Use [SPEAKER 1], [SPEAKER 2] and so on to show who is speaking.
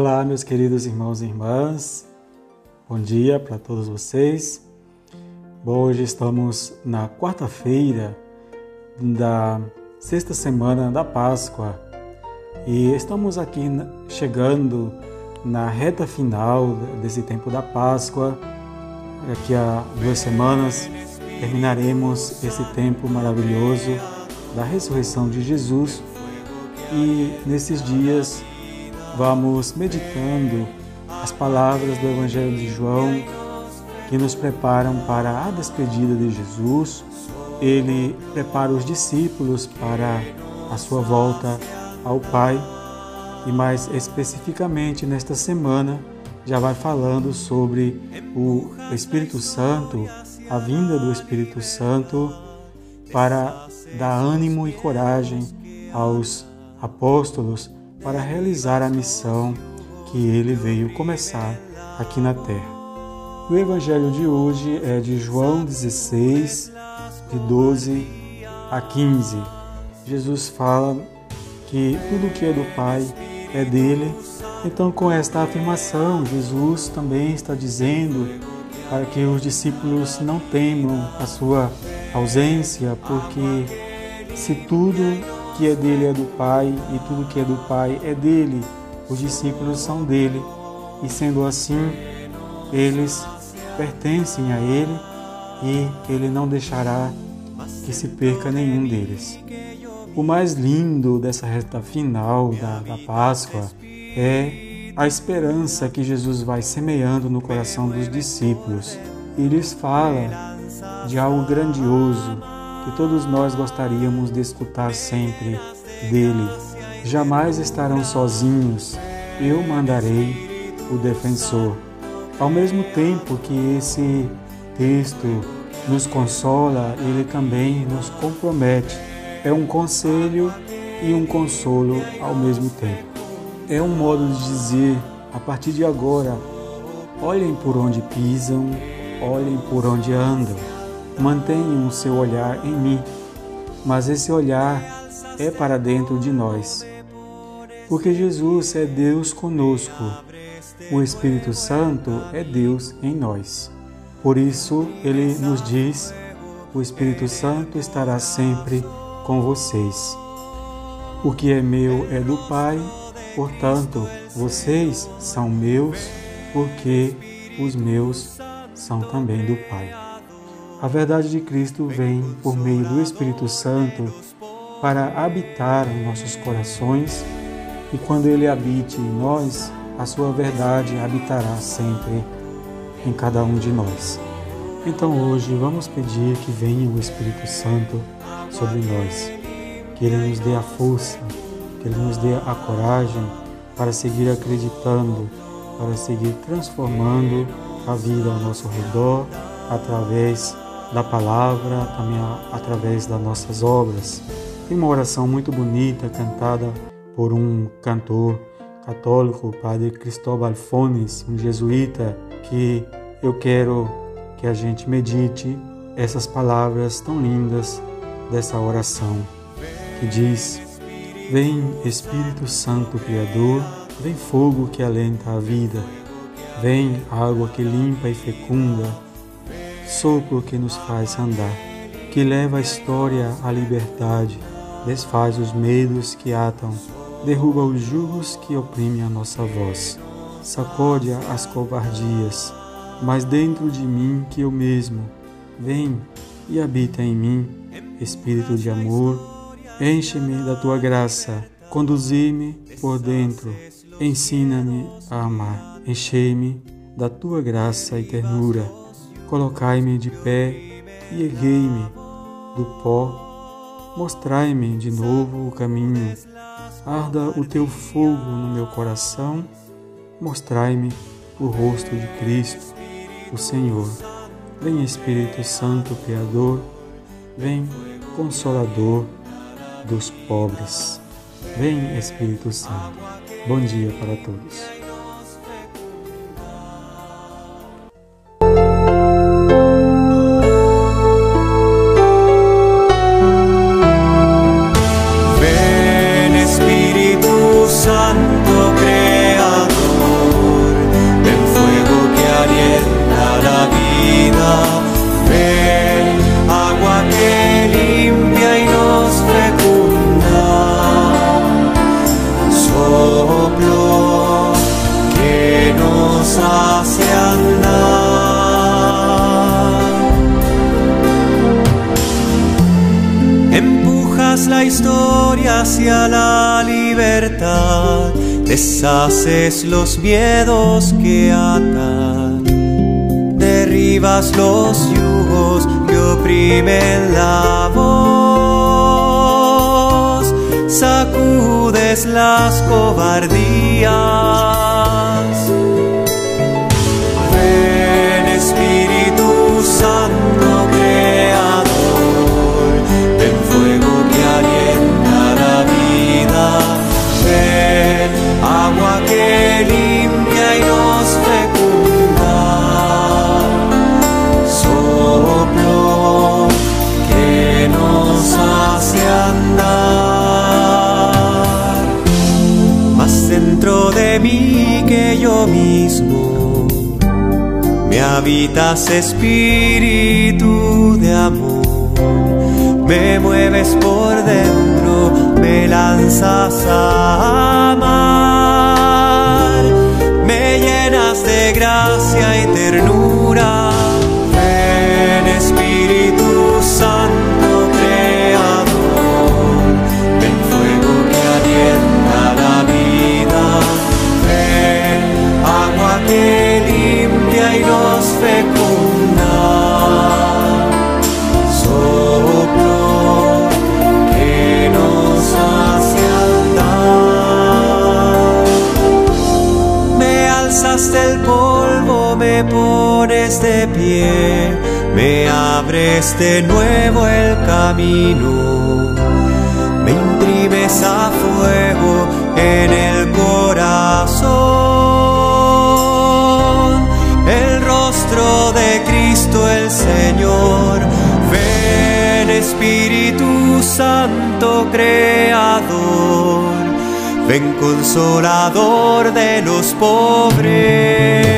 [SPEAKER 1] Olá, meus queridos irmãos e irmãs. Bom dia para todos vocês. Bom, hoje estamos na quarta-feira da sexta semana da Páscoa e estamos aqui chegando na reta final desse tempo da Páscoa. Daqui a duas semanas terminaremos esse tempo maravilhoso da ressurreição de Jesus e nesses dias vamos meditando as palavras do Evangelho de João que nos preparam para a despedida de Jesus. Ele prepara os discípulos para a sua volta ao Pai e mais especificamente nesta semana já vai falando sobre o Espírito Santo, a vinda do Espírito Santo para dar ânimo e coragem aos apóstolos para realizar a missão que ele veio começar aqui na terra. O evangelho de hoje é de João 16, de 12 a 15. Jesus fala que tudo que é do Pai é dele. Então, com esta afirmação, Jesus também está dizendo para que os discípulos não temam a sua ausência, porque se tudo que é dele é do Pai e tudo que é do Pai é dele. Os discípulos são dele e, sendo assim, eles pertencem a ele e ele não deixará que se perca nenhum deles. O mais lindo dessa reta final da, da Páscoa é a esperança que Jesus vai semeando no coração dos discípulos. Ele lhes fala de algo grandioso todos nós gostaríamos de escutar sempre dele. Jamais estarão sozinhos, eu mandarei o defensor. Ao mesmo tempo que esse texto nos consola, ele também nos compromete. É um conselho e um consolo ao mesmo tempo. É um modo de dizer, a partir de agora, olhem por onde pisam, olhem por onde andam mantenham o seu olhar em mim, mas esse olhar é para dentro de nós. Porque Jesus é Deus conosco, o Espírito Santo é Deus em nós. Por isso, ele nos diz: o Espírito Santo estará sempre com vocês. O que é meu é do Pai, portanto, vocês são meus, porque os meus são também do Pai. A verdade de Cristo vem por meio do Espírito Santo para habitar em nossos corações e quando ele habite em nós, a sua verdade habitará sempre em cada um de nós. Então hoje vamos pedir que venha o Espírito Santo sobre nós, que ele nos dê a força, que ele nos dê a coragem para seguir acreditando, para seguir transformando a vida ao nosso redor através da palavra, também através das nossas obras. Tem uma oração muito bonita cantada por um cantor católico, o padre Cristóbal Fones, um jesuíta, que eu quero que a gente medite essas palavras tão lindas dessa oração, que diz: Vem Espírito Santo Criador, vem fogo que alenta a vida, vem água que limpa e fecunda, sopro que nos faz andar, que leva a história à liberdade, desfaz os medos que atam, derruba os jugos que oprimem a nossa voz, sacode as covardias, mas dentro de mim que eu mesmo, vem e habita em mim, Espírito de amor, enche-me da tua graça, conduzi-me por dentro, ensina-me a amar, enchei-me da tua graça e ternura Colocai-me de pé e erguei-me do pó. Mostrai-me de novo o caminho. Arda o teu fogo no meu coração. Mostrai-me o rosto de Cristo, o Senhor. Vem Espírito Santo Criador, vem Consolador dos pobres. Vem Espírito Santo. Bom dia para todos.
[SPEAKER 2] hace. Empujas la historia hacia la libertad, deshaces los miedos que atan, derribas los yugos que oprimen la voz, sacudes las cobardías Me habitas espíritu de amor, me mueves por dentro, me lanzas a amar, me llenas de gracia y ternura. Me abres de nuevo el camino, me imprimes a fuego en el corazón el rostro de Cristo el Señor. Ven Espíritu Santo Creador, ven consolador de los pobres.